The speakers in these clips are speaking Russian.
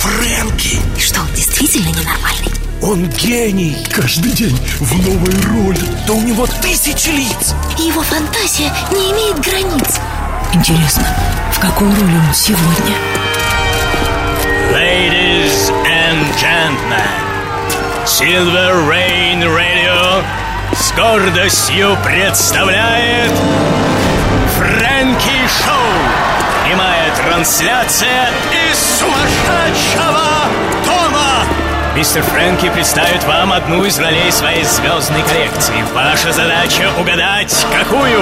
Фрэнки! И что, он действительно ненормальный? Он гений! Каждый день в новой роли Да у него тысячи лиц его фантазия не имеет границ Интересно, в какой роли он сегодня? Ladies and gentlemen Silver Rain Radio с гордостью представляет Фрэнки Шоу трансляция из сумасшедшего дома Мистер Фрэнки представит вам одну из ролей своей звездной коллекции Ваша задача угадать, какую?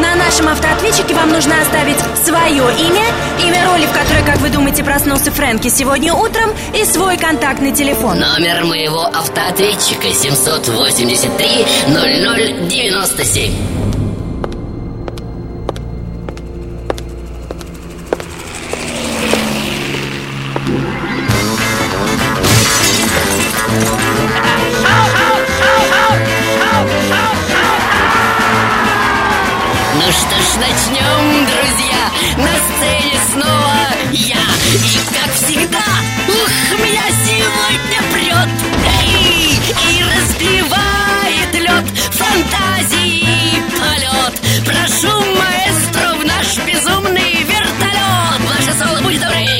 На нашем автоответчике вам нужно оставить свое имя, имя роли, в которой, как вы думаете, проснулся Фрэнки сегодня утром, и свой контактный телефон. Номер моего автоответчика 783 0097. Фантазии. Полет. Прошу, маэстро, в наш безумный вертолет. Ваше соло будет добрый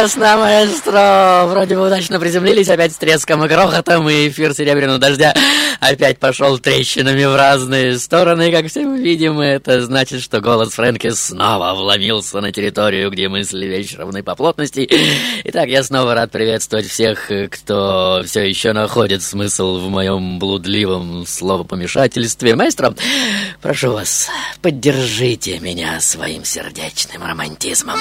Прекрасно, маэстро! Вроде бы удачно приземлились, опять с треском и грохотом, и эфир серебряного дождя опять пошел трещинами в разные стороны. Как все мы видим, это значит, что голос Фрэнки снова вломился на территорию, где мысли вещь равны по плотности. Итак, я снова рад приветствовать всех, кто все еще находит смысл в моем блудливом словопомешательстве. Маэстро, прошу вас, поддержите меня своим сердечным романтизмом.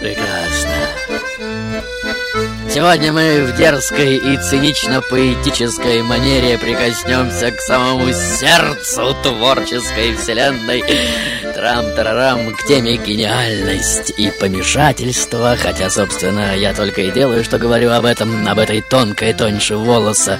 Прекрасно. Сегодня мы в дерзкой и цинично-поэтической манере прикоснемся к самому сердцу творческой вселенной. Трам-тарарам к теме гениальность и помешательство, хотя, собственно, я только и делаю, что говорю об этом, об этой тонкой тоньше волоса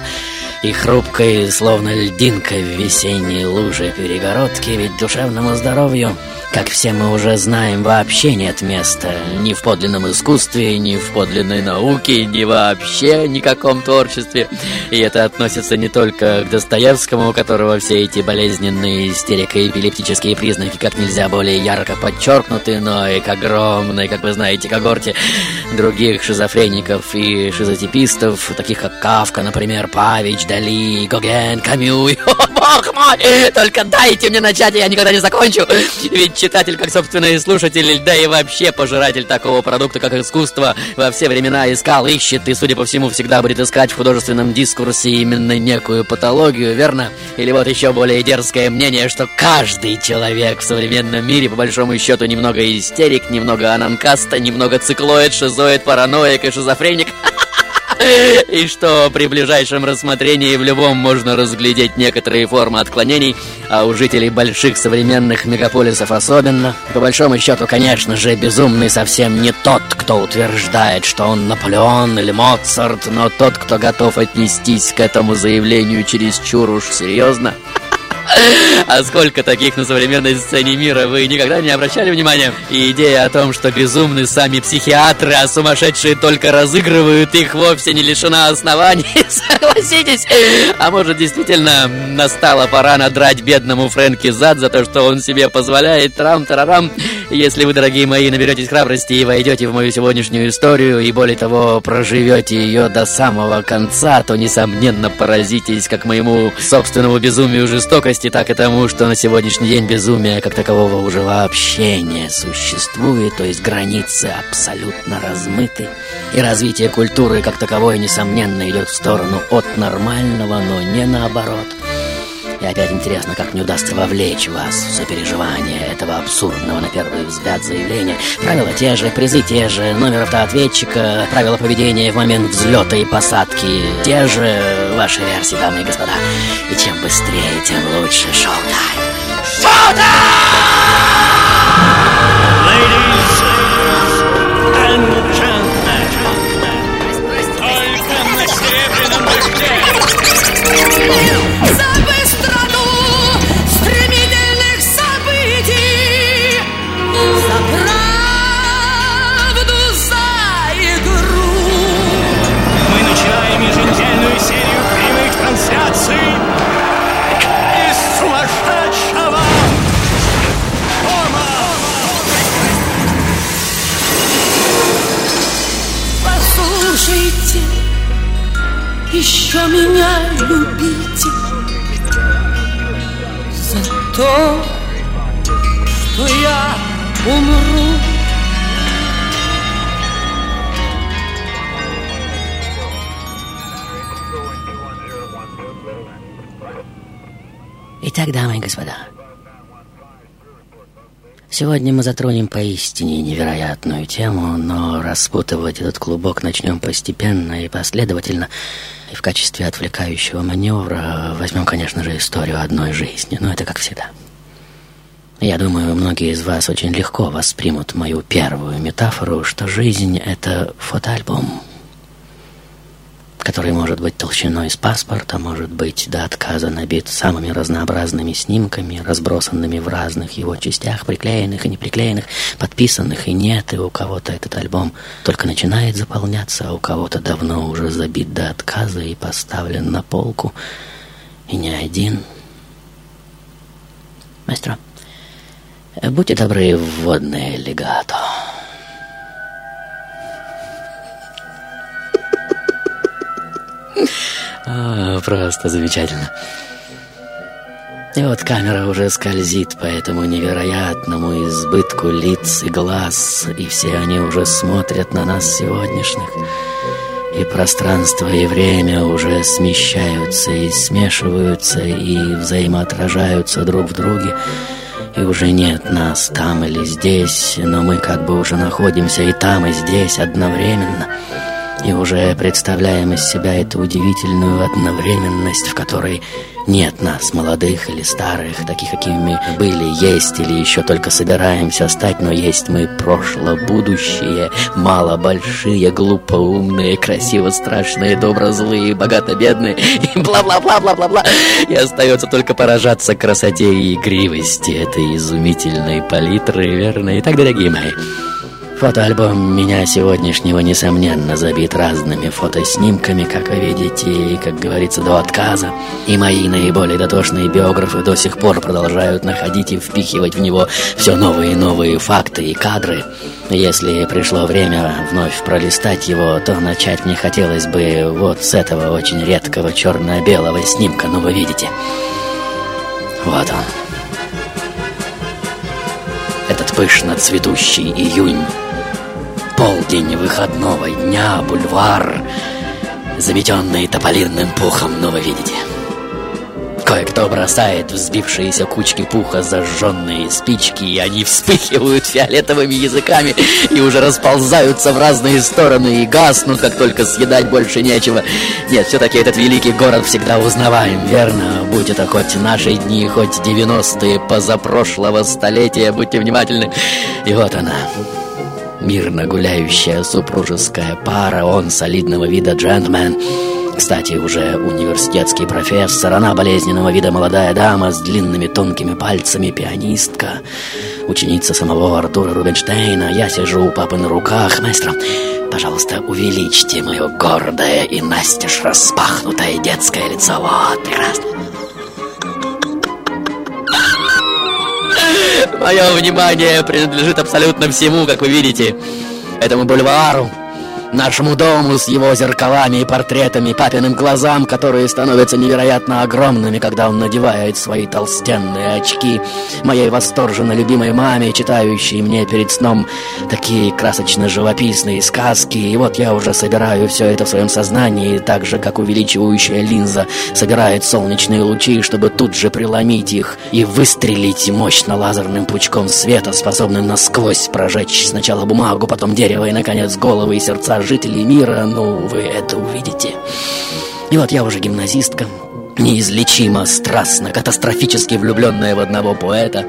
и хрупкой, словно льдинка в весенней луже перегородки, ведь душевному здоровью, как все мы уже знаем, вообще нет места ни в подлинном искусстве, ни в подлинной науке, ни вообще никаком творчестве. И это относится не только к Достоевскому, у которого все эти болезненные истерико-эпилептические признаки как нельзя более ярко подчеркнуты, но и к огромной, как вы знаете, когорте других шизофреников и шизотипистов, таких как Кавка, например, Павич, Дали, Гоген, Камю. И, О, бог мой! Только дайте мне начать, и я никогда не закончу. Ведь читатель, как собственно и слушатель, да и вообще пожиратель такого продукта, как искусство, во все времена искал, ищет и, судя по всему, всегда будет искать в художественном дискурсе именно некую патологию, верно? Или вот еще более дерзкое мнение, что каждый человек в современном мире, по большому счету, немного истерик, немного ананкаста, немного циклоид, шизоид, параноик и шизофреник. И что при ближайшем рассмотрении в любом можно разглядеть некоторые формы отклонений, а у жителей больших современных мегаполисов особенно. По большому счету, конечно же, безумный совсем не тот, кто утверждает, что он Наполеон или Моцарт, но тот, кто готов отнестись к этому заявлению чересчур уж серьезно. А сколько таких на современной сцене мира вы никогда не обращали внимания? И идея о том, что безумны сами психиатры, а сумасшедшие только разыгрывают их, вовсе не лишена оснований, согласитесь? А может, действительно, настала пора надрать бедному Фрэнки зад за то, что он себе позволяет трам-тарарам Если вы, дорогие мои, наберетесь храбрости и войдете в мою сегодняшнюю историю, и более того, проживете ее до самого конца, то, несомненно, поразитесь как моему собственному безумию жестокости, так и тому, что на сегодняшний день безумия как такового уже вообще не существует, то есть границы абсолютно размыты. И развитие культуры как таковой, несомненно, идет в сторону от нормального, но не наоборот. И опять интересно, как мне удастся вовлечь вас в сопереживание этого абсурдного на первый взгляд заявления. Правила те же, призы те же, номер автоответчика, правила поведения в момент взлета и посадки те же, ваши версии, дамы и господа. И чем быстрее, тем лучше. Шоу-тайм! Ladies and gentlemen, только на серебряном дожде еще меня любите За то, что я умру Итак, дамы и господа, сегодня мы затронем поистине невероятную тему, но распутывать этот клубок начнем постепенно и последовательно. И в качестве отвлекающего маневра возьмем, конечно же, историю одной жизни, но это как всегда. Я думаю, многие из вас очень легко воспримут мою первую метафору, что жизнь — это фотоальбом, который может быть толщиной с паспорта, может быть до отказа набит самыми разнообразными снимками, разбросанными в разных его частях, приклеенных и не приклеенных, подписанных и нет, и у кого-то этот альбом только начинает заполняться, а у кого-то давно уже забит до отказа и поставлен на полку, и не один. Мастер, будьте добры, вводное легато. А, просто замечательно. И вот камера уже скользит по этому невероятному избытку лиц и глаз, и все они уже смотрят на нас сегодняшних. И пространство и время уже смещаются и смешиваются, и взаимоотражаются друг в друге. И уже нет нас там или здесь, но мы как бы уже находимся и там, и здесь одновременно. И уже представляем из себя эту удивительную одновременность, в которой нет нас, молодых или старых, таких, какими мы были, есть или еще только собираемся стать, но есть мы прошлое, будущее, мало большие, глупо умные, красиво страшные, добро злые, богато бедные и бла-бла-бла-бла-бла-бла. И остается только поражаться красоте и игривости этой изумительной палитры, верно? Итак, дорогие мои, Фотоальбом меня сегодняшнего, несомненно, забит разными фотоснимками, как вы видите, и, как говорится, до отказа. И мои наиболее дотошные биографы до сих пор продолжают находить и впихивать в него все новые и новые факты и кадры. Если пришло время вновь пролистать его, то начать мне хотелось бы вот с этого очень редкого черно-белого снимка, ну вы видите. Вот он. Этот пышно цветущий июнь полдень выходного дня, бульвар, заметенный тополинным пухом, ну вы видите. Кое-кто бросает взбившиеся кучки пуха зажженные спички, и они вспыхивают фиолетовыми языками и уже расползаются в разные стороны и гаснут, как только съедать больше нечего. Нет, все-таки этот великий город всегда узнаваем, верно? Будь это хоть наши дни, хоть 90-е позапрошлого столетия, будьте внимательны. И вот она, мирно гуляющая супружеская пара, он солидного вида джентльмен. Кстати, уже университетский профессор, она болезненного вида молодая дама с длинными тонкими пальцами, пианистка, ученица самого Артура Рубинштейна. Я сижу у папы на руках. Маэстро, пожалуйста, увеличьте мое гордое и настежь распахнутое детское лицо. Вот, прекрасно. Мое внимание принадлежит абсолютно всему, как вы видите. Этому бульвару, нашему дому с его зеркалами и портретами, папиным глазам, которые становятся невероятно огромными, когда он надевает свои толстенные очки, моей восторженно любимой маме, читающей мне перед сном такие красочно-живописные сказки. И вот я уже собираю все это в своем сознании, так же, как увеличивающая линза собирает солнечные лучи, чтобы тут же преломить их и выстрелить мощно лазерным пучком света, способным насквозь прожечь сначала бумагу, потом дерево и, наконец, головы и сердца жителей мира. Ну, вы это увидите. И вот я уже гимназистка, неизлечимо, страстно, катастрофически влюбленная в одного поэта.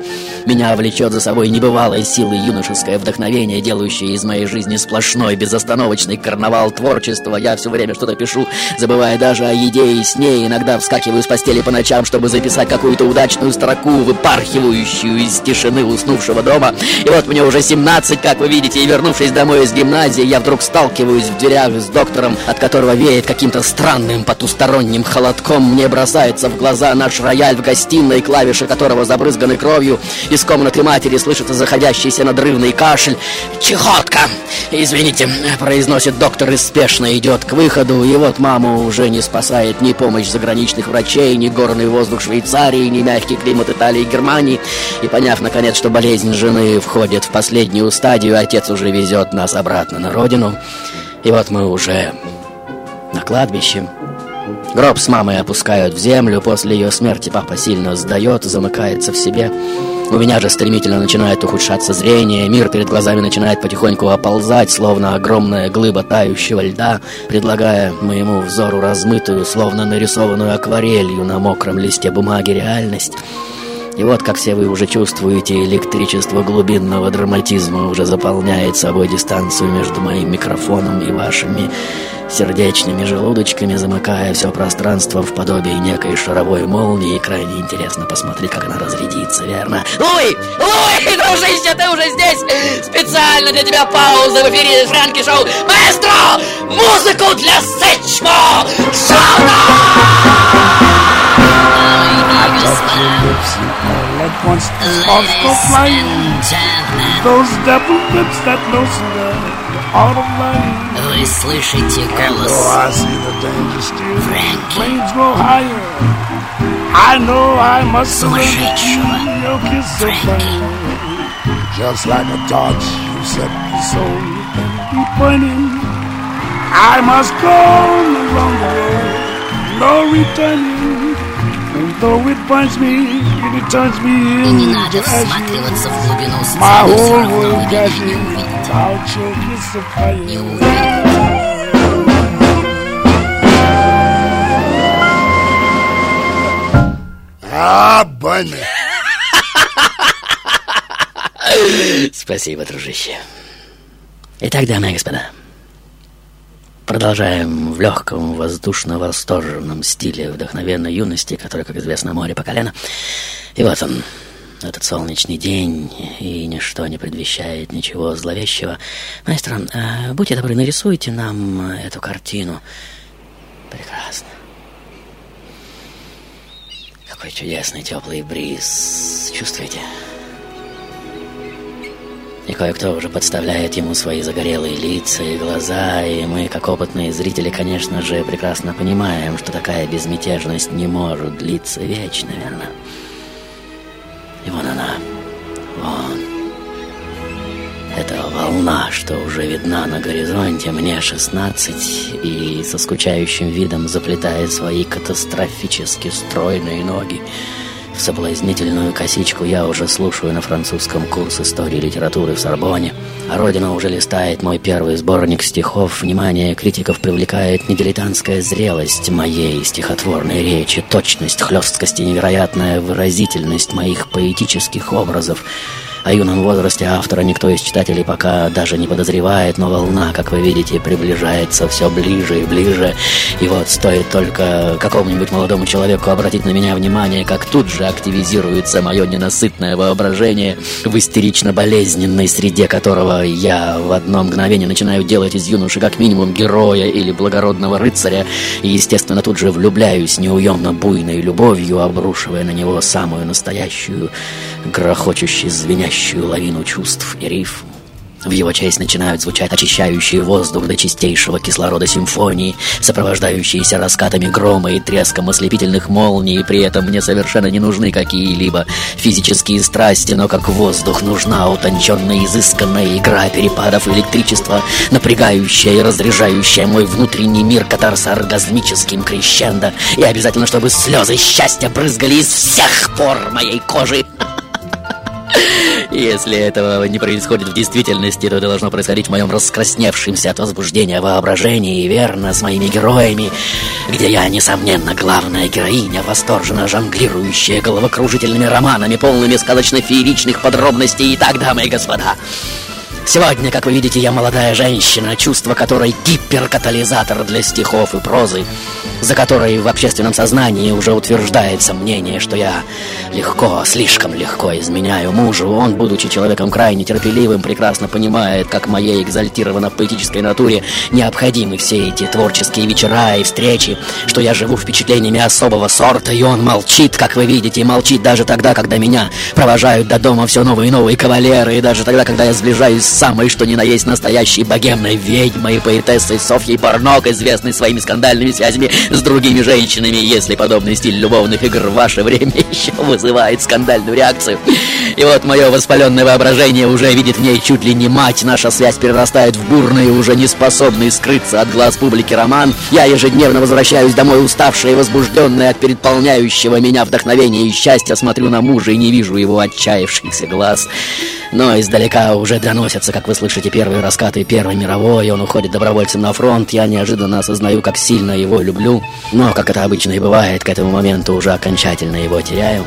Меня влечет за собой небывалой силой юношеское вдохновение, делающее из моей жизни сплошной, безостановочный карнавал творчества. Я все время что-то пишу, забывая даже о еде и сне. Иногда вскакиваю с постели по ночам, чтобы записать какую-то удачную строку, выпархивающую из тишины уснувшего дома. И вот мне уже 17, как вы видите, и вернувшись домой из гимназии, я вдруг сталкиваюсь в дверях с доктором, от которого веет каким-то странным потусторонним холодком. Мне бросается в глаза наш рояль в гостиной, клавиши которого забрызганы кровью. Из комнаты матери слышится заходящийся надрывный кашель. «Чехотка!» «Извините», — произносит доктор и спешно идет к выходу. И вот маму уже не спасает ни помощь заграничных врачей, ни горный воздух Швейцарии, ни мягкий климат Италии и Германии. И поняв, наконец, что болезнь жены входит в последнюю стадию, отец уже везет нас обратно на родину. И вот мы уже на кладбище. Гроб с мамой опускают в землю. После ее смерти папа сильно сдает, замыкается в себе. У меня же стремительно начинает ухудшаться зрение. Мир перед глазами начинает потихоньку оползать, словно огромная глыба тающего льда, предлагая моему взору размытую, словно нарисованную акварелью на мокром листе бумаги реальность. И вот, как все вы уже чувствуете, электричество глубинного драматизма уже заполняет собой дистанцию между моим микрофоном и вашими сердечными желудочками, замыкая все пространство в подобие некой шаровой молнии. Крайне интересно посмотреть, как она разрядится, верно? Луи! Луи, дружище, ты уже здесь! Специально для тебя пауза в эфире Франки Шоу. Маэстро! Музыку для Сечмо! Flying. Those devil lips that loosen the of life. Вы слышите голос Oh, I see the danger still. Frankie. Flames grow higher. I know I must surrender Сумасшедшего. to your kiss of Frankie. flame. Just like a torch, you set me so you can be burning. I must go along the road, no returning. And though it burns me, it turns me И не надо всматриваться в глубину My сцены, все whole равно вы world меня не увидите. увидите. Спасибо, дружище. Итак, дамы и господа, продолжаем в легком, воздушно-восторженном стиле вдохновенной юности, который, как известно, море по колено. И вот он, этот солнечный день, и ничто не предвещает ничего зловещего. Маэстро, э, будьте добры, нарисуйте нам эту картину. Прекрасно. Какой чудесный теплый бриз. Чувствуете? И кое-кто уже подставляет ему свои загорелые лица и глаза, и мы, как опытные зрители, конечно же, прекрасно понимаем, что такая безмятежность не может длиться вечно, верно? И вон она, вон. Это волна, что уже видна на горизонте, мне 16, и со скучающим видом заплетает свои катастрофически стройные ноги. В соблазнительную косичку я уже слушаю на французском курс истории литературы в Сорбоне, а Родина уже листает мой первый сборник стихов. Внимание критиков привлекает не дилетантская зрелость моей стихотворной речи, точность, хлесткость и невероятная выразительность моих поэтических образов. О юном возрасте автора никто из читателей пока даже не подозревает, но волна, как вы видите, приближается все ближе и ближе. И вот стоит только какому-нибудь молодому человеку обратить на меня внимание, как тут же активизируется мое ненасытное воображение в истерично-болезненной среде которого я в одно мгновение начинаю делать из юноши как минимум героя или благородного рыцаря, и, естественно, тут же влюбляюсь неуемно буйной любовью, обрушивая на него самую настоящую, грохочущую, звенящую лавину чувств и рифм. В его честь начинают звучать очищающие воздух до чистейшего кислорода симфонии, сопровождающиеся раскатами грома и треском ослепительных молний, и при этом мне совершенно не нужны какие-либо физические страсти, но как воздух нужна утонченная изысканная игра перепадов электричества, напрягающая и разряжающая мой внутренний мир катарсо-оргазмическим крещендо, и обязательно, чтобы слезы счастья брызгали из всех пор моей кожи. Если этого не происходит в действительности, то это должно происходить в моем раскрасневшемся от возбуждения воображении, верно, с моими героями, где я, несомненно, главная героиня, восторженно жонглирующая головокружительными романами, полными сказочно-фееричных подробностей. И так, дамы и господа, Сегодня, как вы видите, я молодая женщина, чувство которой гиперкатализатор для стихов и прозы, за которой в общественном сознании уже утверждается мнение, что я легко, слишком легко изменяю мужу. Он, будучи человеком крайне терпеливым, прекрасно понимает, как моей экзальтированно-поэтической натуре необходимы все эти творческие вечера и встречи, что я живу впечатлениями особого сорта, и он молчит, как вы видите, молчит даже тогда, когда меня провожают до дома все новые и новые кавалеры, и даже тогда, когда я сближаюсь с самой, что ни на есть настоящей богемной ведьмой и поэтессой Софьей Барнок, известной своими скандальными связями с другими женщинами, если подобный стиль любовных игр в ваше время еще вызывает скандальную реакцию. И вот мое воспаленное воображение уже видит в ней чуть ли не мать, наша связь перерастает в бурный, уже не способный скрыться от глаз публики роман. Я ежедневно возвращаюсь домой уставшая и возбужденная от переполняющего меня вдохновения и счастья, смотрю на мужа и не вижу его отчаявшихся глаз. Но издалека уже доносятся, как вы слышите, первые раскаты Первой мировой, и он уходит добровольцем на фронт. Я неожиданно осознаю, как сильно его люблю. Но, как это обычно и бывает, к этому моменту уже окончательно его теряю.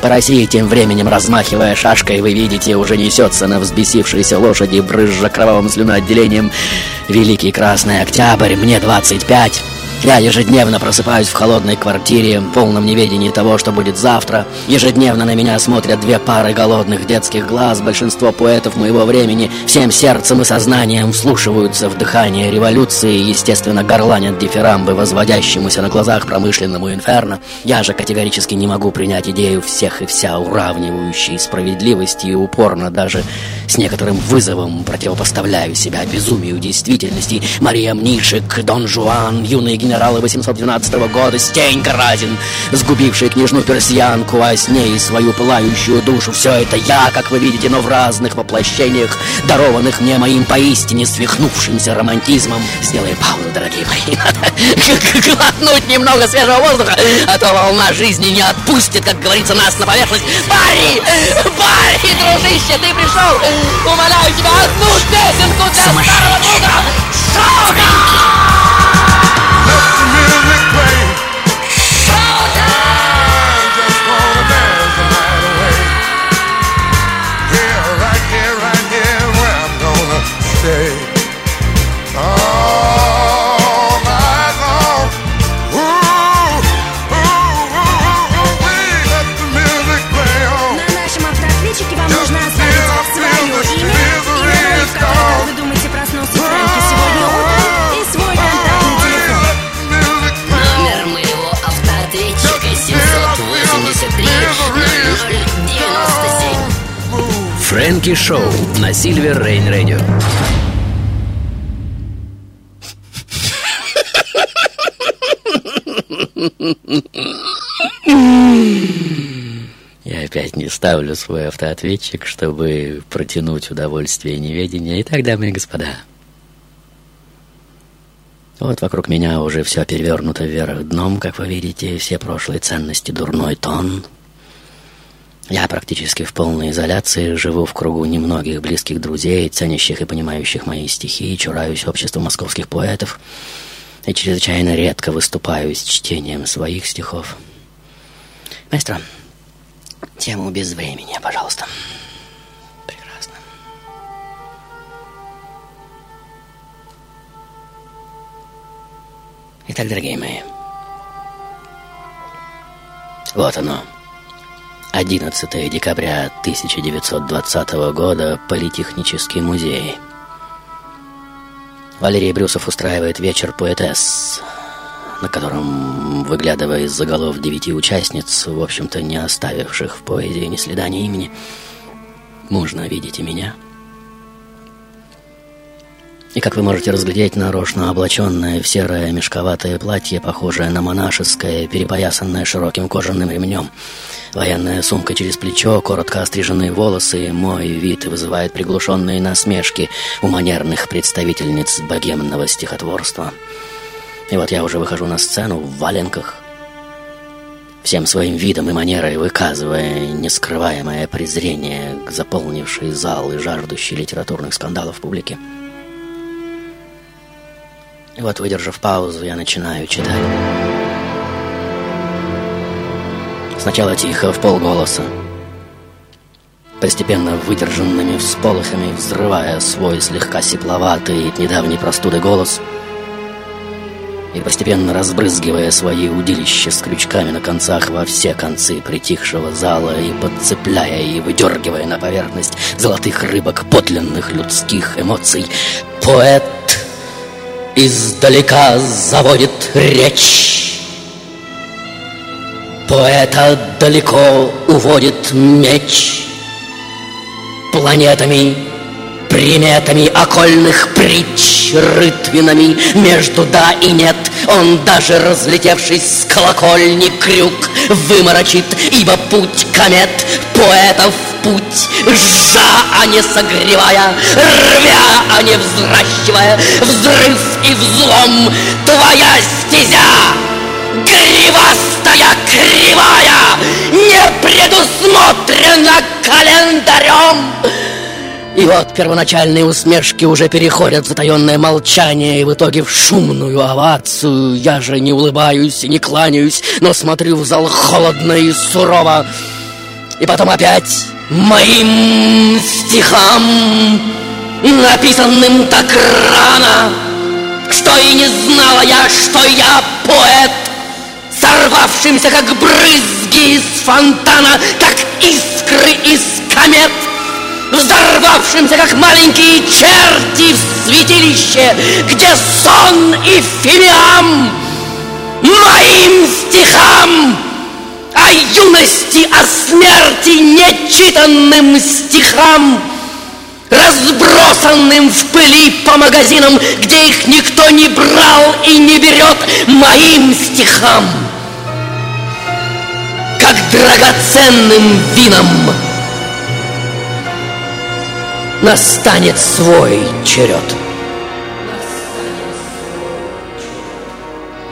По России тем временем, размахивая шашкой, вы видите, уже несется на взбесившейся лошади, брызжа кровавым слюноотделением Великий Красный Октябрь, мне 25. Я ежедневно просыпаюсь в холодной квартире, в полном неведении того, что будет завтра. Ежедневно на меня смотрят две пары голодных детских глаз. Большинство поэтов моего времени всем сердцем и сознанием вслушиваются в дыхание революции и, естественно, горланят дифирамбы, возводящемуся на глазах промышленному инферно. Я же категорически не могу принять идею всех и вся уравнивающей справедливости и упорно даже с некоторым вызовом противопоставляю себя безумию действительности. Мария Мнишек, Дон Жуан, юные генералы 812 года, Стенька Разин, сгубивший княжну персиянку, а с ней свою пылающую душу. Все это я, как вы видите, но в разных воплощениях, дарованных мне моим поистине свихнувшимся романтизмом. Сделаем паузу, дорогие мои. Глотнуть немного свежего воздуха, а то волна жизни не отпустит, как говорится, нас на поверхность. Барри! Барри, дружище, ты пришел! Умоляю тебя, одну песенку для старого друга! Шока! Фрэнки Шоу на Сильвер Рейн Радио. Я опять не ставлю свой автоответчик, чтобы протянуть удовольствие неведения. Итак, дамы и господа, вот вокруг меня уже все перевернуто вверх дном, как вы видите, все прошлые ценности, дурной тон. Я практически в полной изоляции, живу в кругу немногих близких друзей, ценящих и понимающих мои стихи, чураюсь общества московских поэтов и чрезвычайно редко выступаю с чтением своих стихов. Маэстро, тему без времени, пожалуйста. Прекрасно. Итак, дорогие мои, вот оно. 11 декабря 1920 года, Политехнический музей. Валерий Брюсов устраивает вечер поэтесс, на котором, выглядывая из-за девяти участниц, в общем-то не оставивших в поэзии ни следа, ни имени, можно видеть и меня – и, как вы можете разглядеть, нарочно облаченное в серое мешковатое платье, похожее на монашеское, перепоясанное широким кожаным ремнем. Военная сумка через плечо, коротко остриженные волосы, мой вид вызывает приглушенные насмешки у манерных представительниц богемного стихотворства. И вот я уже выхожу на сцену в валенках, всем своим видом и манерой выказывая нескрываемое презрение к заполнившей зал и жаждущей литературных скандалов публике. И вот, выдержав паузу, я начинаю читать. Сначала тихо, в полголоса. Постепенно выдержанными всполохами, взрывая свой слегка сепловатый от недавней простуды голос и постепенно разбрызгивая свои удилища с крючками на концах во все концы притихшего зала и подцепляя и выдергивая на поверхность золотых рыбок подлинных людских эмоций, поэт издалека заводит речь. Поэта далеко уводит меч. Планетами, приметами окольных притч Рытвинами между да и нет Он даже разлетевшись с колокольни крюк Выморочит, ибо путь комет Поэтов путь Жжа, а не согревая Рвя, а не взращивая Взрыв и взлом Твоя стезя Гривастая, кривая Не предусмотрена календарем. И вот первоначальные усмешки уже переходят в затаенное молчание И в итоге в шумную овацию. Я же не улыбаюсь и не кланяюсь Но смотрю в зал холодно и сурово. И потом опять моим стихам Написанным так рано Что и не знала я, что я поэт Сорвавшимся, как брызги из фонтана Как искры из комет взорвавшимся, как маленькие черти в святилище, где сон и фимиам моим стихам о юности, о смерти нечитанным стихам, разбросанным в пыли по магазинам, где их никто не брал и не берет, моим стихам, как драгоценным винам настанет свой черед.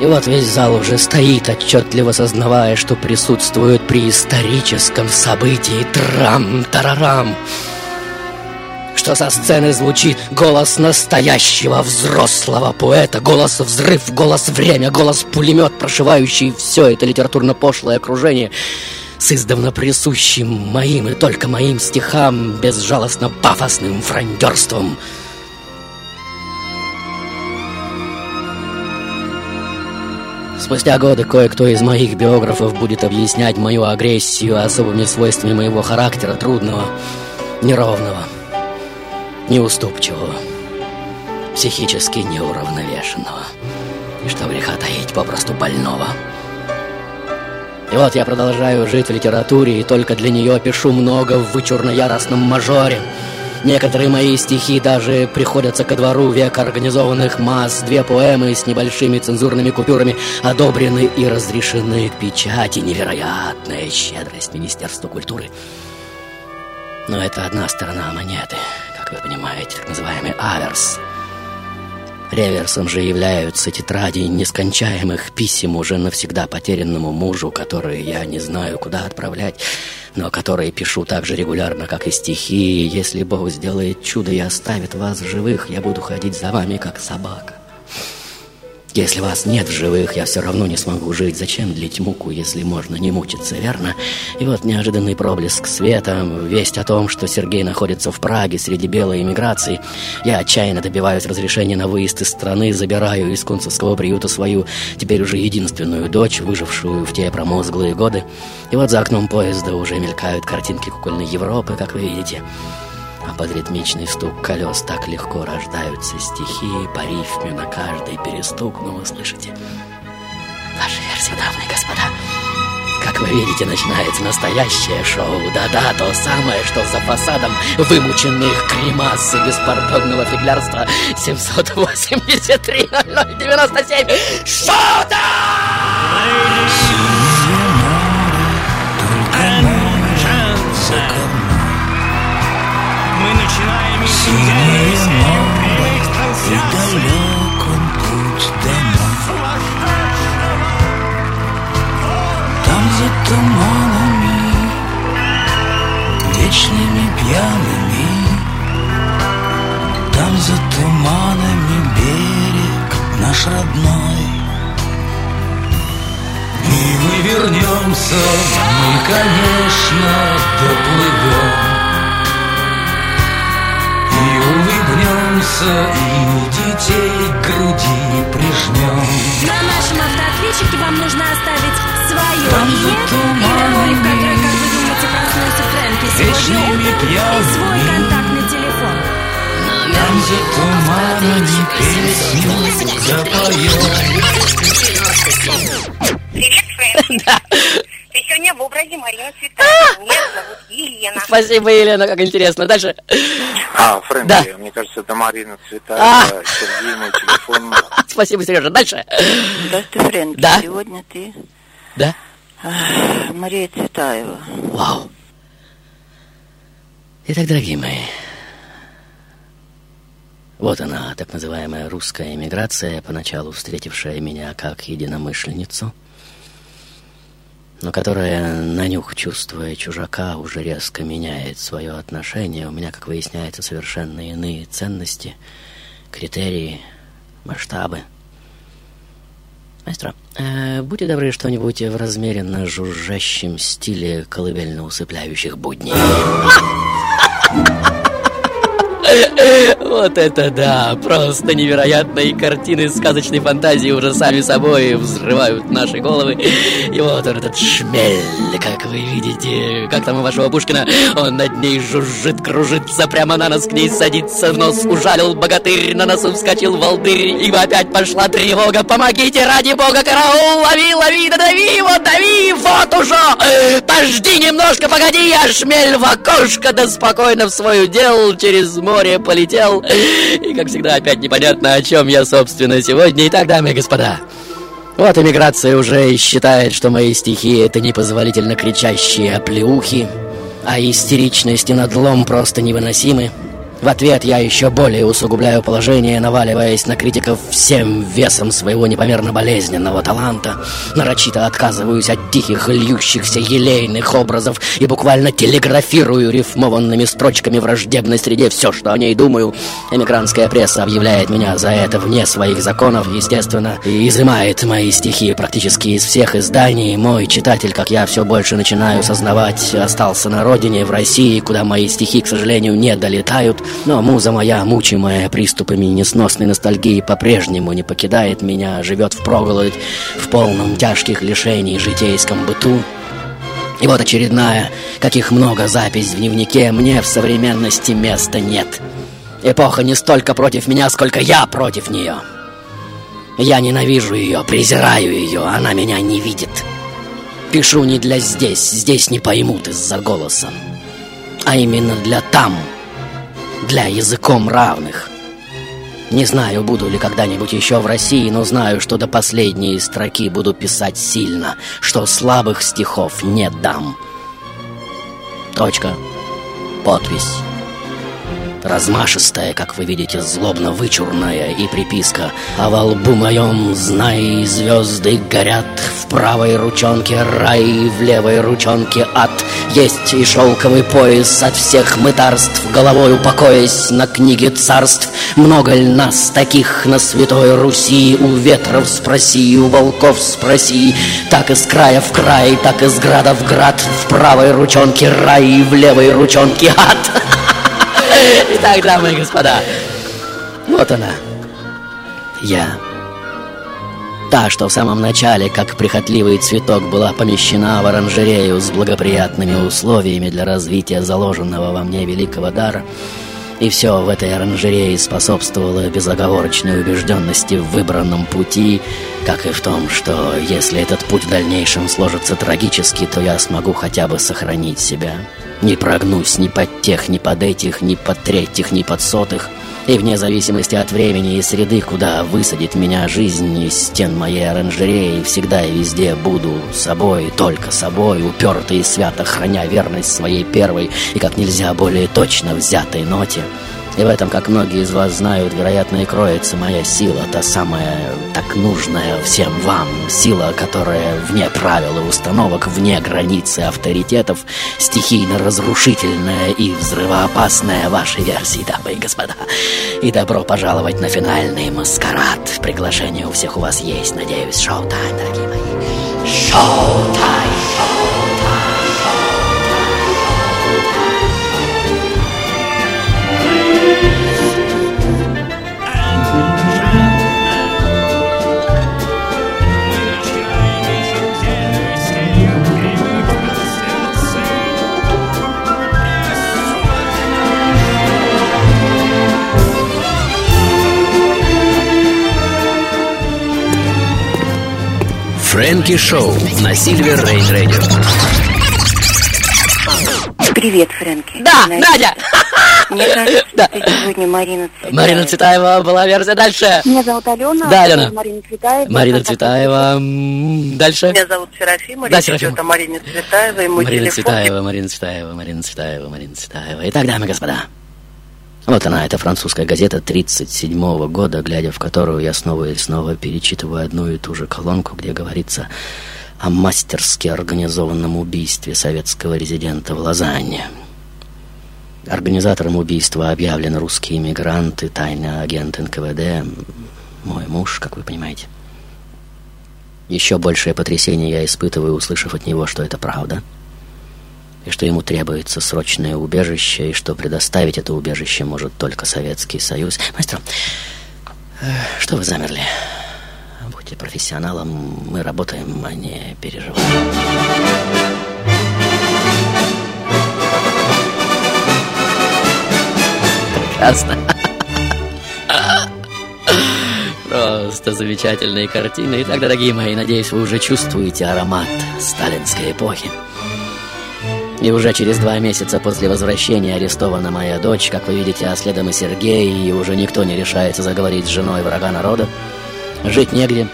И вот весь зал уже стоит, отчетливо сознавая, что присутствует при историческом событии трам-тарарам. Что со сцены звучит голос настоящего взрослого поэта, голос взрыв, голос время, голос пулемет, прошивающий все это литературно-пошлое окружение — с издавна присущим моим и только моим стихам безжалостно пафосным франдерством. Спустя годы кое-кто из моих биографов будет объяснять мою агрессию особыми свойствами моего характера трудного, неровного, неуступчивого, психически неуравновешенного и, что греха таить, попросту больного – и вот я продолжаю жить в литературе, и только для нее пишу много в вычурно-яростном мажоре. Некоторые мои стихи даже приходятся ко двору века организованных масс. Две поэмы с небольшими цензурными купюрами одобрены и разрешены к печати. Невероятная щедрость Министерства культуры. Но это одна сторона монеты, вы понимаете, так называемый аверс – Реверсом же являются тетради нескончаемых писем уже навсегда потерянному мужу, которые я не знаю, куда отправлять, но которые пишу так же регулярно, как и стихи. Если Бог сделает чудо и оставит вас живых, я буду ходить за вами, как собака. Если вас нет в живых, я все равно не смогу жить. Зачем длить муку, если можно не мучиться, верно? И вот неожиданный проблеск света, весть о том, что Сергей находится в Праге среди белой эмиграции. Я отчаянно добиваюсь разрешения на выезд из страны, забираю из концевского приюта свою, теперь уже единственную дочь, выжившую в те промозглые годы. И вот за окном поезда уже мелькают картинки кукольной Европы, как вы видите. А под ритмичный стук колес так легко рождаются стихи по рифме на каждый перестук, ну вы слышите. Ваша версия, дамы и господа. Как вы видите, начинается настоящее шоу. Да-да, то самое, что за фасадом вымученных кремас и беспардонного фиглярства 783 0097. Шоу-то! Начинаем еженедельную серию прямых трансляций. Там за туманами, вечными пьяными, Там за туманами берег наш родной. И мы вернемся, мы, конечно, доплывем. Улыбнемся, и детей к груди прижмем. На нашем автоответчике вам нужно оставить свое Там имя, за имя роли, в которой, туманами, как вы думаете, проснулся Фрэнки сегодня утром, и свой контактный телефон. Там за туманами песню запоем. Привет, Фрэнки. Сегодня в образе Марины Цветаевой. Меня зовут Елена. Спасибо, Елена, как интересно. Дальше. А, Фрэнки, Да. мне кажется, это Марина Цветаева, Сергей, мой телефон. Спасибо, Сережа. Дальше. Здравствуй, Фрэнки. Да. Сегодня ты Да? Мария Цветаева. Вау. Итак, дорогие мои, вот она, так называемая русская эмиграция, поначалу встретившая меня как единомышленницу, но которая, на нюх чувствуя чужака, уже резко меняет свое отношение. У меня, как выясняется, совершенно иные ценности, критерии, масштабы. Маэстро, э, будьте добры что-нибудь в размеренно жужжащем стиле колыбельно-усыпляющих будней. Вот это да, просто невероятные картины сказочной фантазии уже сами собой взрывают наши головы. И вот он, этот шмель, как вы видите, как там у вашего Пушкина, он над ней жужжит, кружится, прямо на нос к ней садится, нос ужалил богатырь, на носу вскочил волдырь, ибо опять пошла тревога, помогите, ради бога, караул, лови, лови, да дави его, дави, вот уже, пожди немножко, погоди, я шмель в окошко, да спокойно в свое дел через море полетел, и, как всегда, опять непонятно, о чем я, собственно, сегодня. Итак, дамы и господа, вот эмиграция уже считает, что мои стихи — это непозволительно кричащие оплеухи, а истеричность и надлом просто невыносимы. В ответ я еще более усугубляю положение, наваливаясь на критиков всем весом своего непомерно болезненного таланта. Нарочито отказываюсь от тихих, льющихся елейных образов и буквально телеграфирую рифмованными строчками враждебной среде все, что о ней думаю. Эмигрантская пресса объявляет меня за это вне своих законов, естественно, и изымает мои стихи практически из всех изданий. Мой читатель, как я все больше начинаю сознавать, остался на родине, в России, куда мои стихи, к сожалению, не долетают. Но муза моя, мучимая приступами несносной ностальгии, по-прежнему не покидает меня, живет впроголодь в полном тяжких лишений житейском быту. И вот очередная, каких много запись в дневнике, мне в современности места нет. Эпоха не столько против меня, сколько я против нее. Я ненавижу ее, презираю ее, она меня не видит. Пишу не для здесь, здесь не поймут из-за голоса, а именно для там, для языком равных. Не знаю, буду ли когда-нибудь еще в России, но знаю, что до последней строки буду писать сильно, что слабых стихов не дам. Точка. Подпись. Размашистая, как вы видите, злобно вычурная и приписка. А во лбу моем, знай, звезды горят. В правой ручонке рай, в левой ручонке ад. Есть и шелковый пояс от всех мытарств. Головой упокоясь на книге царств. Много ли нас таких на святой Руси? У ветров спроси, у волков спроси. Так из края в край, так из града в град. В правой ручонке рай, в левой ручонке ад Итак, дамы и господа, вот она, я. Та, что в самом начале, как прихотливый цветок, была помещена в оранжерею с благоприятными условиями для развития заложенного во мне великого дара, и все в этой оранжерее способствовало безоговорочной убежденности в выбранном пути, как и в том, что если этот путь в дальнейшем сложится трагически, то я смогу хотя бы сохранить себя. Не прогнусь ни под тех, ни под этих, ни под третьих, ни под сотых. И вне зависимости от времени и среды, куда высадит меня жизнь из стен моей оранжереи, всегда и везде буду собой, только собой, упертый и свято храня верность своей первой и как нельзя более точно взятой ноте. И в этом, как многие из вас знают, вероятно, и кроется моя сила, та самая, так нужная всем вам, сила, которая вне правил и установок, вне границы авторитетов, стихийно разрушительная и взрывоопасная вашей версии, дамы и господа. И добро пожаловать на финальный маскарад. Приглашение у всех у вас есть, надеюсь. Шоу-тайм, дорогие мои. Шоу-тайм. Фрэнки Шоу на Сильвер Рейн Радио. Привет, Фрэнки. Да, Знаете, Надя! Мне кажется, что ты сегодня Марина Цветаева. Марина Цветаева была версия. Дальше. Меня зовут Алена. Да, Алена. Марина Цветаева. Марина Цветаева. Дальше. Меня зовут Серафима. Да, Серафима. идет о Марине Цветаевой. Мой Марина телефон. Цветаева, Марина Цветаева, Марина Цветаева, Марина Цветаева. Итак, дамы и господа, вот она, эта французская газета 37 года, глядя в которую я снова и снова перечитываю одну и ту же колонку, где говорится о мастерски организованном убийстве советского резидента в Лозанне. Организатором убийства объявлен русский иммигрант и тайный агент НКВД, мой муж, как вы понимаете. Еще большее потрясение я испытываю, услышав от него, что это правда, и что ему требуется срочное убежище, и что предоставить это убежище может только Советский Союз. Мастер, э, что вы замерли? Будьте профессионалом, мы работаем, а не переживаем. Прекрасно. Просто замечательные картины. Итак, дорогие мои, надеюсь, вы уже чувствуете аромат сталинской эпохи. И уже через два месяца после возвращения арестована моя дочь, как вы видите, а следом и Сергей, и уже никто не решается заговорить с женой врага народа. Жить негде.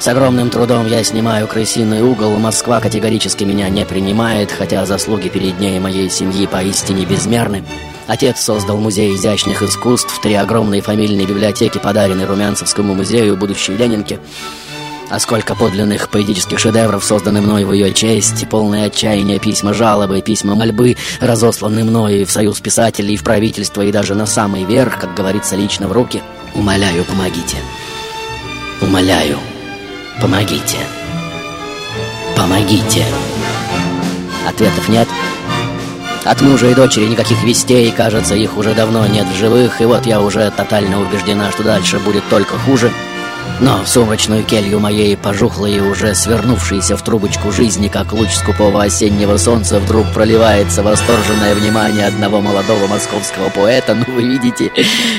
С огромным трудом я снимаю крысиный угол. Москва категорически меня не принимает, хотя заслуги перед ней и моей семьи поистине безмерны. Отец создал музей изящных искусств, три огромные фамильные библиотеки, подаренные Румянцевскому музею будущей Ленинке. А сколько подлинных поэтических шедевров созданы мной в ее честь, полные отчаяния письма жалобы, письма мольбы, разосланы мной в союз писателей, в правительство и даже на самый верх, как говорится, лично в руки. Умоляю, помогите. Умоляю, помогите. Помогите. Ответов нет. От мужа и дочери никаких вестей, кажется, их уже давно нет в живых, и вот я уже тотально убеждена, что дальше будет только хуже. Но в сумрачную келью моей пожухлой и уже свернувшейся в трубочку жизни, как луч скупого осеннего солнца, вдруг проливается восторженное внимание одного молодого московского поэта. Ну, вы видите,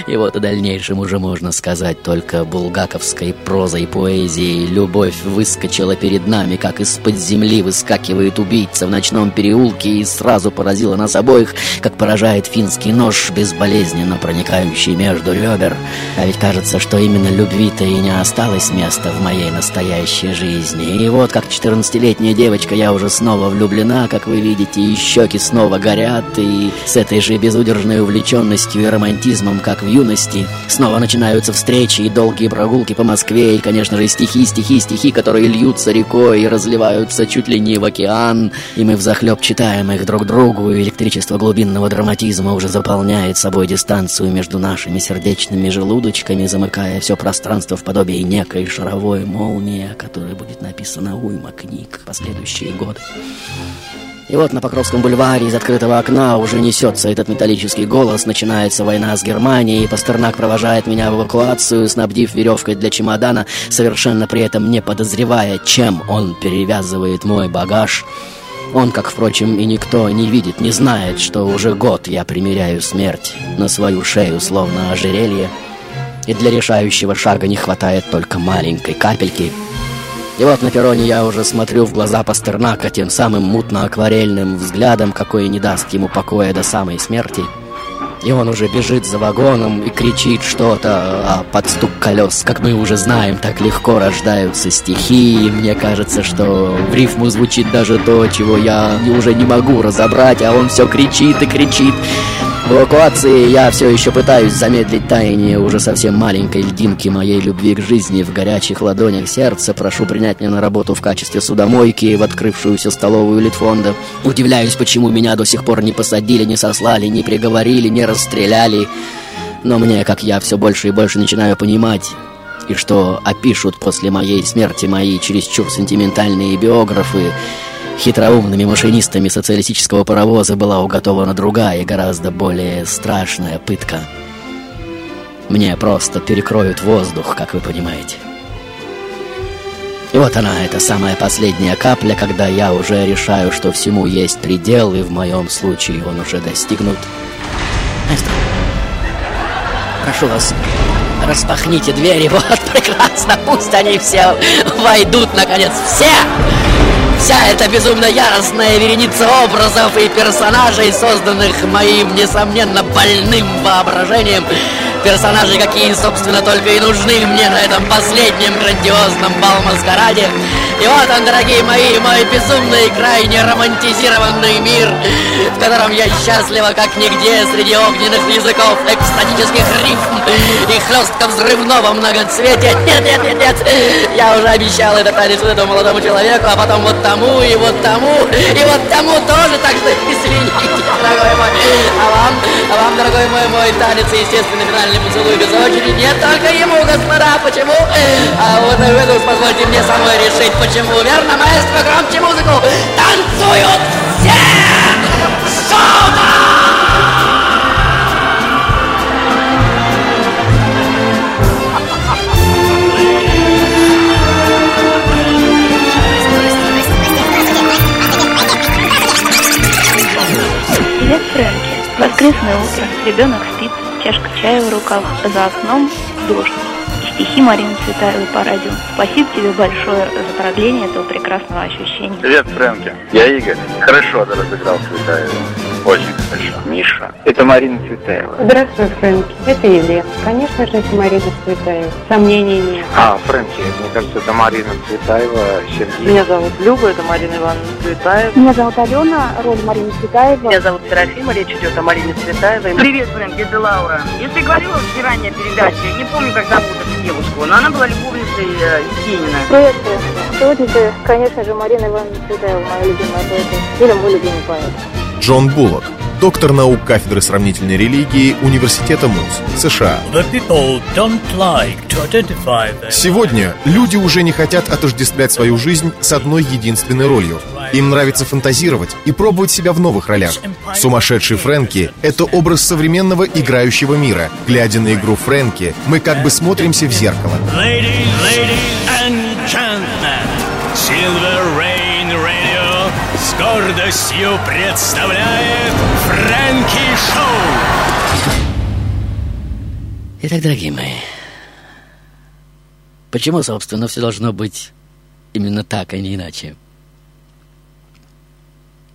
и вот дальнейшем уже можно сказать только булгаковской прозой поэзии. Любовь выскочила перед нами, как из-под земли выскакивает убийца в ночном переулке и сразу поразила нас обоих, как поражает финский нож, безболезненно проникающий между ребер. А ведь кажется, что именно любви-то и не осталось место в моей настоящей жизни. И вот как 14-летняя девочка я уже снова влюблена, как вы видите, и щеки снова горят, и с этой же безудержной увлеченностью и романтизмом, как в юности, снова начинаются встречи и долгие прогулки по Москве, и, конечно же, стихи, стихи, стихи, которые льются рекой и разливаются чуть ли не в океан, и мы взахлеб читаем их друг другу, и электричество глубинного драматизма уже заполняет собой дистанцию между нашими сердечными желудочками, замыкая все пространство в подобие некой шаровой молнии, о которой будет написано уйма книг в последующие годы. И вот на Покровском бульваре из открытого окна уже несется этот металлический голос. Начинается война с Германией. Пастернак провожает меня в эвакуацию, снабдив веревкой для чемодана, совершенно при этом не подозревая, чем он перевязывает мой багаж. Он, как, впрочем, и никто не видит, не знает, что уже год я примеряю смерть на свою шею, словно ожерелье. И для решающего шага не хватает только маленькой капельки — и вот на перроне я уже смотрю в глаза Пастернака тем самым мутно-акварельным взглядом, какой не даст ему покоя до самой смерти. И он уже бежит за вагоном и кричит что-то, а под стук колес, как мы уже знаем, так легко рождаются стихи. И мне кажется, что в рифму звучит даже то, чего я уже не могу разобрать, а он все кричит и кричит. В эвакуации я все еще пытаюсь замедлить таяние уже совсем маленькой льдинки моей любви к жизни в горячих ладонях сердца. Прошу принять меня на работу в качестве судомойки в открывшуюся столовую Литфонда. Удивляюсь, почему меня до сих пор не посадили, не сослали, не приговорили, не расстреляли. Но мне, как я, все больше и больше начинаю понимать, и что опишут после моей смерти мои чересчур сентиментальные биографы, Хитроумными машинистами социалистического паровоза была уготована другая, гораздо более страшная пытка. Мне просто перекроют воздух, как вы понимаете. И вот она, эта самая последняя капля, когда я уже решаю, что всему есть предел, и в моем случае он уже достигнут. Маэстро, прошу вас, распахните двери, вот прекрасно, пусть они все войдут, наконец, все! Вся эта безумно яростная вереница образов и персонажей, созданных моим, несомненно, больным воображением, персонажи, какие, собственно, только и нужны мне на этом последнем грандиозном бал-маскараде, и вот он, дорогие мои, мой безумный, крайне романтизированный мир, в котором я счастлива, как нигде, среди огненных языков, экстатических рифм и хлестка взрывного многоцветия. Нет, нет, нет, нет, я уже обещал это танец этому молодому человеку, а потом вот тому, и вот тому, и вот тому тоже, так что извините, дорогой мой. А вам, а вам, дорогой мой, мой танец, естественно, финальный поцелуй без очереди, нет только ему, господа, почему? А вот вы позвольте мне самой решить, почему верно, маэстро, громче музыку! Танцуют все! Шома! Привет, Фрэнки. Воскресное утро. Ребенок спит, чашка чая в руках, за окном дождь стихи Марины Цветаевой по радио. Спасибо тебе большое за продление этого прекрасного ощущения. Привет, Фрэнки. Я Игорь. Хорошо ты разыграл Цветаеву. Очень хорошо. Миша. Это Марина Цветаева. Здравствуй, Фрэнки. Это Елена. Конечно же, это Марина Цветаева. Сомнений нет. А, Фрэнки, мне кажется, это Марина Цветаева, Сергей. Меня зовут Люба, это Марина Ивановна Цветаева. Меня зовут Алена, роль Марины Цветаева. Меня зовут Серафима, речь идет о Марине Цветаевой. Привет, Фрэнки, это Лаура. Если говорила в ранее передаче, не помню, как зовут эту девушку, но она была любовницей э, Есенина. Привет, Фрэнки. Сегодня ты, конечно же, Марина Ивановна Цветаева, моя любимая поэта. Или мой любимый поэт. Джон Буллок, доктор наук кафедры сравнительной религии Университета МУЗ, США. Сегодня люди уже не хотят отождествлять свою жизнь с одной единственной ролью. Им нравится фантазировать и пробовать себя в новых ролях. Сумасшедший Фрэнки — это образ современного играющего мира. Глядя на игру Фрэнки, мы как бы смотримся в зеркало. Ladies, ladies гордостью представляет Фрэнки Шоу. Итак, дорогие мои, почему, собственно, все должно быть именно так, а не иначе?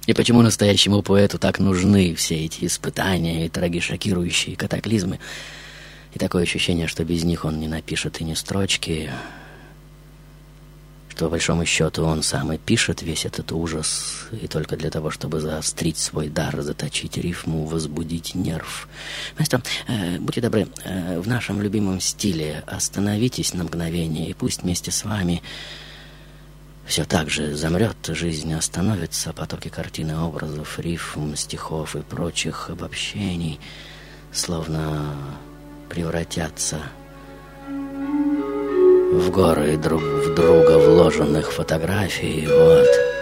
И почему настоящему поэту так нужны все эти испытания и трагишокирующие катаклизмы? И такое ощущение, что без них он не напишет и ни строчки, по большому счету, он сам и пишет весь этот ужас, и только для того, чтобы заострить свой дар, заточить рифму, возбудить нерв. Маэстро, э, будьте добры, э, в нашем любимом стиле остановитесь на мгновение, и пусть вместе с вами все так же замрет, жизнь остановится, потоки картины, образов, рифм, стихов и прочих обобщений словно превратятся в горы друг в друга вложенных фотографий, вот.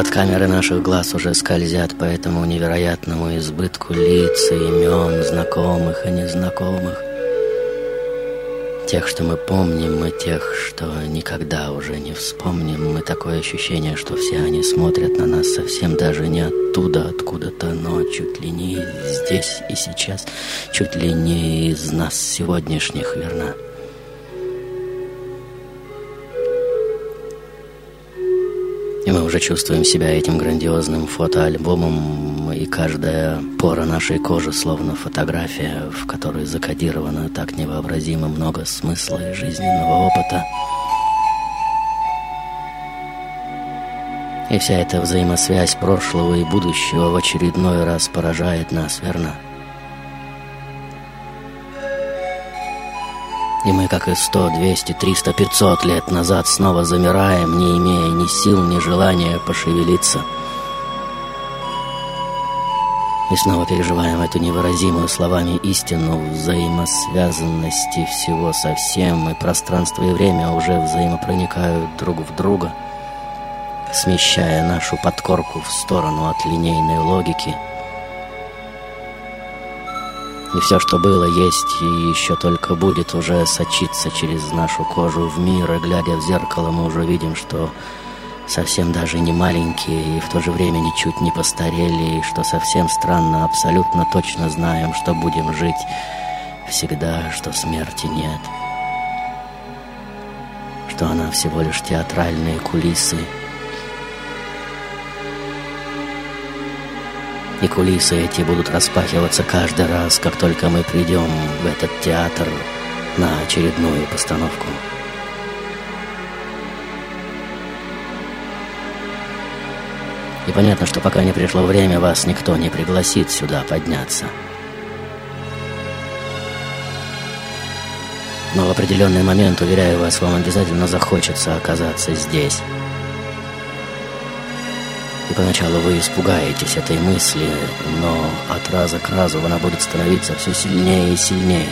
И вот камеры наших глаз уже скользят по этому невероятному избытку лиц и имен, знакомых и незнакомых. Тех, что мы помним, и тех, что никогда уже не вспомним. И такое ощущение, что все они смотрят на нас совсем даже не оттуда, откуда-то, но чуть ли не здесь и сейчас, чуть ли не из нас сегодняшних, верно? Уже чувствуем себя этим грандиозным фотоальбомом, и каждая пора нашей кожи словно фотография, в которой закодировано так невообразимо много смысла и жизненного опыта. И вся эта взаимосвязь прошлого и будущего в очередной раз поражает нас, верно? И мы, как и сто, двести, триста, пятьсот лет назад, снова замираем, не имея ни сил, ни желания пошевелиться. И снова переживаем эту невыразимую словами истину взаимосвязанности всего со всем, и пространство и время уже взаимопроникают друг в друга, смещая нашу подкорку в сторону от линейной логики — и все, что было, есть и еще только будет уже сочиться через нашу кожу в мир. И глядя в зеркало, мы уже видим, что совсем даже не маленькие и в то же время ничуть не постарели, и что совсем странно, абсолютно точно знаем, что будем жить всегда, что смерти нет. Что она всего лишь театральные кулисы — И кулисы эти будут распахиваться каждый раз, как только мы придем в этот театр на очередную постановку. И понятно, что пока не пришло время, вас никто не пригласит сюда подняться. Но в определенный момент, уверяю вас, вам обязательно захочется оказаться здесь. И поначалу вы испугаетесь этой мысли, но от раза к разу она будет становиться все сильнее и сильнее.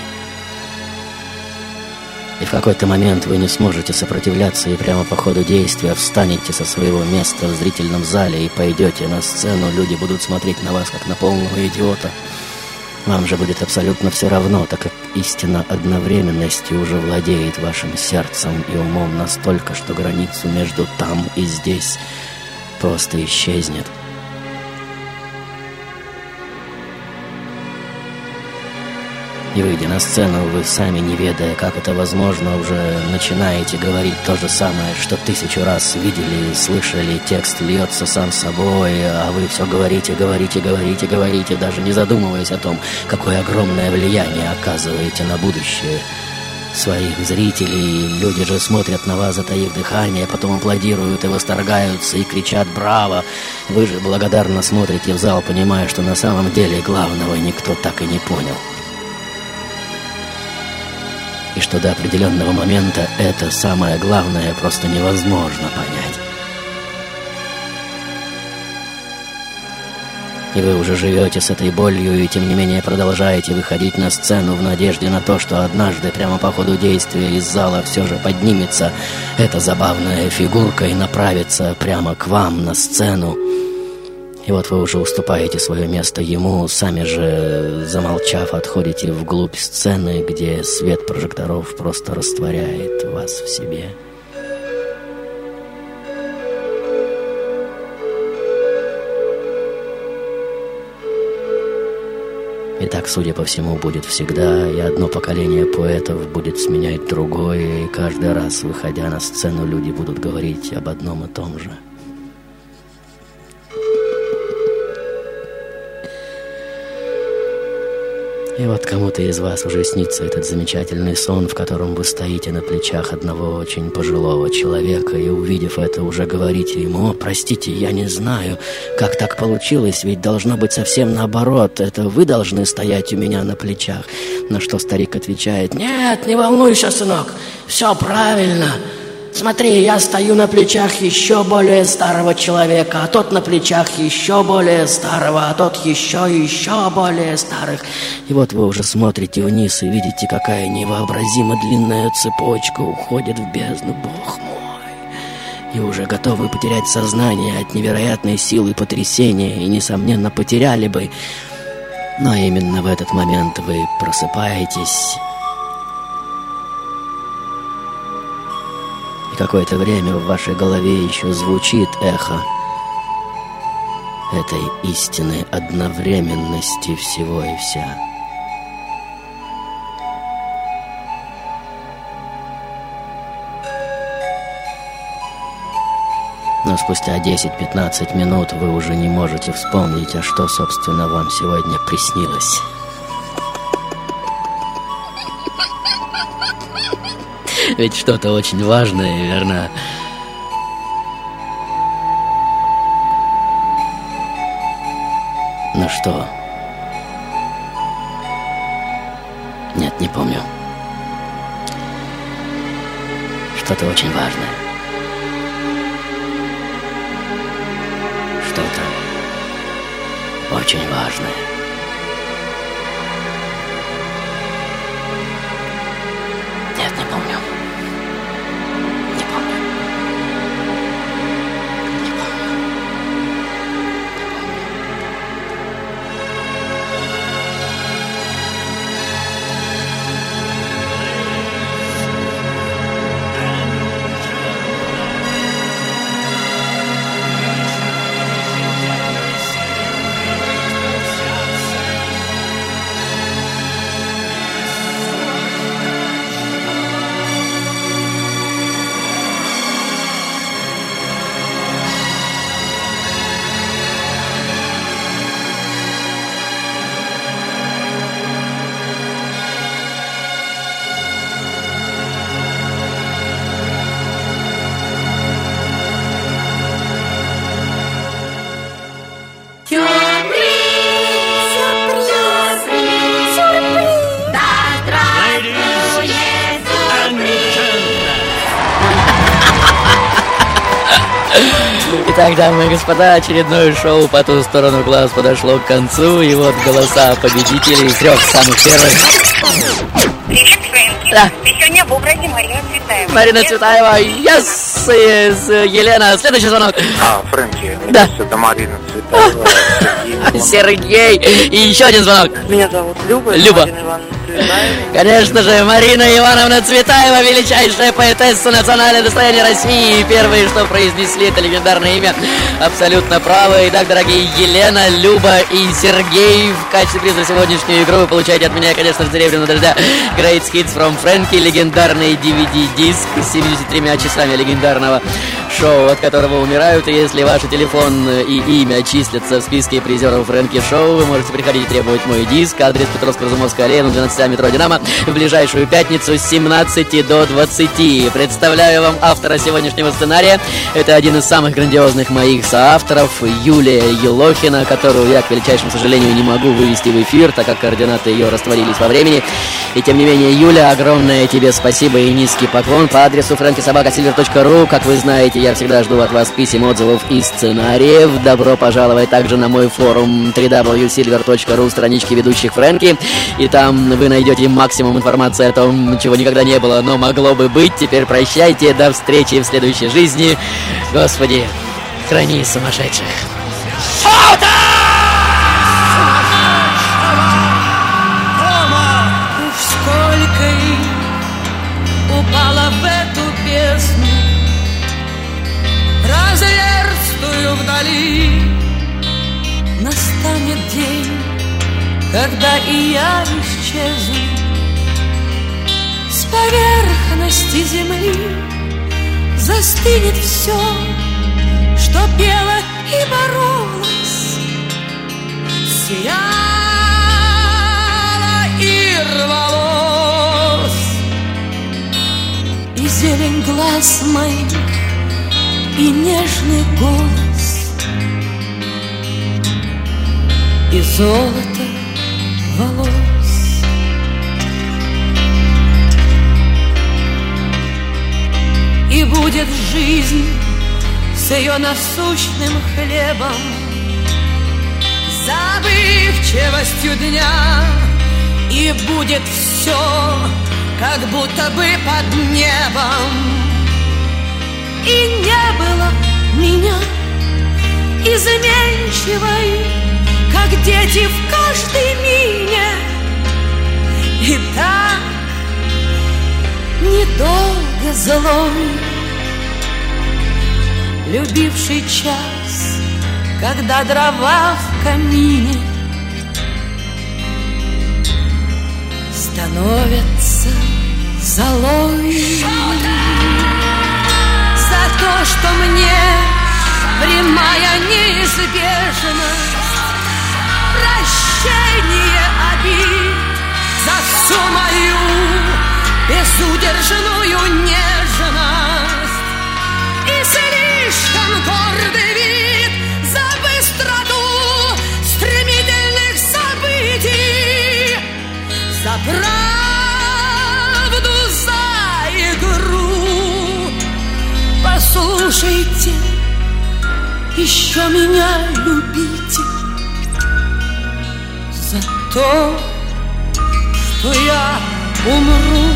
И в какой-то момент вы не сможете сопротивляться и прямо по ходу действия встанете со своего места в зрительном зале и пойдете на сцену. Люди будут смотреть на вас, как на полного идиота. Вам же будет абсолютно все равно, так как истина одновременности уже владеет вашим сердцем и умом настолько, что границу между там и здесь – просто исчезнет. И выйдя на сцену, вы сами, не ведая, как это возможно, уже начинаете говорить то же самое, что тысячу раз видели и слышали. Текст льется сам собой, а вы все говорите, говорите, говорите, говорите, даже не задумываясь о том, какое огромное влияние оказываете на будущее – своих зрителей. Люди же смотрят на вас, затаив дыхание, потом аплодируют и восторгаются, и кричат «Браво!». Вы же благодарно смотрите в зал, понимая, что на самом деле главного никто так и не понял. И что до определенного момента это самое главное просто невозможно понять. И вы уже живете с этой болью, и тем не менее продолжаете выходить на сцену в надежде на то, что однажды прямо по ходу действия из зала все же поднимется эта забавная фигурка и направится прямо к вам на сцену. И вот вы уже уступаете свое место ему, сами же, замолчав, отходите вглубь сцены, где свет прожекторов просто растворяет вас в себе. И так, судя по всему, будет всегда, и одно поколение поэтов будет сменять другое, и каждый раз, выходя на сцену, люди будут говорить об одном и том же – И вот кому-то из вас уже снится этот замечательный сон, в котором вы стоите на плечах одного очень пожилого человека, и, увидев это, уже говорите ему, «О, простите, я не знаю, как так получилось, ведь должно быть совсем наоборот, это вы должны стоять у меня на плечах». На что старик отвечает, «Нет, не волнуйся, сынок, все правильно». Смотри, я стою на плечах еще более старого человека, а тот на плечах еще более старого, а тот еще еще более старых. И вот вы уже смотрите вниз и видите, какая невообразимо длинная цепочка уходит в бездну, Бог мой. И уже готовы потерять сознание от невероятной силы потрясения, и, несомненно, потеряли бы. Но именно в этот момент вы просыпаетесь Какое-то время в вашей голове еще звучит эхо этой истинной одновременности всего и вся. Но спустя 10-15 минут вы уже не можете вспомнить, а что, собственно, вам сегодня приснилось. Ведь что-то очень важное, верно? Ну что? Нет, не помню. Что-то очень важное. Что-то очень важное. Итак, дамы и господа, очередное шоу по ту сторону глаз подошло к концу, и вот голоса победителей трех самых первых. Привет, Фрэнки. Да. Ты сегодня в образе Марина Цветаева. Марина Цветаева, yes, yes, Елена, следующий звонок. А, Фрэнки, Да. это Марина Цветаева. Сергей, и еще один звонок. Меня зовут Люба. Люба. Марина Ивановна. Конечно же, Марина Ивановна Цветаева, величайшая поэтесса национальное достояние России. И первые, что произнесли это легендарное имя, абсолютно правы. Итак, дорогие Елена, Люба и Сергей, в качестве приза сегодняшнюю игру вы получаете от меня, конечно же, Серебряного дождя Great Hits from Frankie, легендарный DVD-диск с 73 часами легендарного шоу, от которого умирают. И если ваш телефон и имя числятся в списке призеров Фрэнки Шоу, вы можете приходить и требовать мой диск. Адрес Петровско-Разумовская аллея, на 12 метро Динамо, в ближайшую пятницу с 17 до 20. Представляю вам автора сегодняшнего сценария. Это один из самых грандиозных моих соавторов, Юлия Елохина, которую я, к величайшему сожалению, не могу вывести в эфир, так как координаты ее растворились во времени. И тем не менее, Юля, огромное тебе спасибо и низкий поклон по адресу frankysobakasilver.ru. Как вы знаете, я всегда жду от вас писем, отзывов и сценариев. Добро пожаловать также на мой форум www.silver.ru, странички ведущих Фрэнки. И там вы найдете максимум информации о том, чего никогда не было, но могло бы быть. Теперь прощайте, до встречи в следующей жизни. Господи, храни сумасшедших. Сколько застынет все, что пело и боролось Сияло и рвалось. И зелень глаз моих, и нежный голос. И золото волос будет жизнь с ее насущным хлебом. Забывчивостью дня И будет все, как будто бы под небом. И не было меня изменчивой Как дети в каждой мине. И так недолго злой Любивший час, когда дрова в камине Становятся золой. За то, что мне прямая неизбежность Прощение обид за всю мою безудержную нежность гордый вид за быстроту стремительных событий За правду, за игру. Послушайте, еще меня любите. За то, что я умру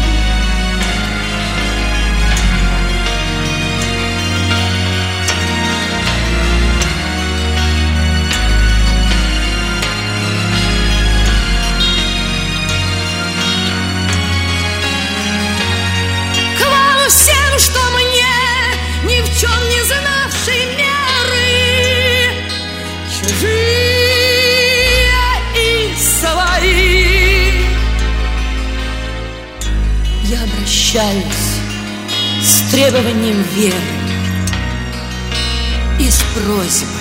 Обращаюсь с требованием веры И с просьбой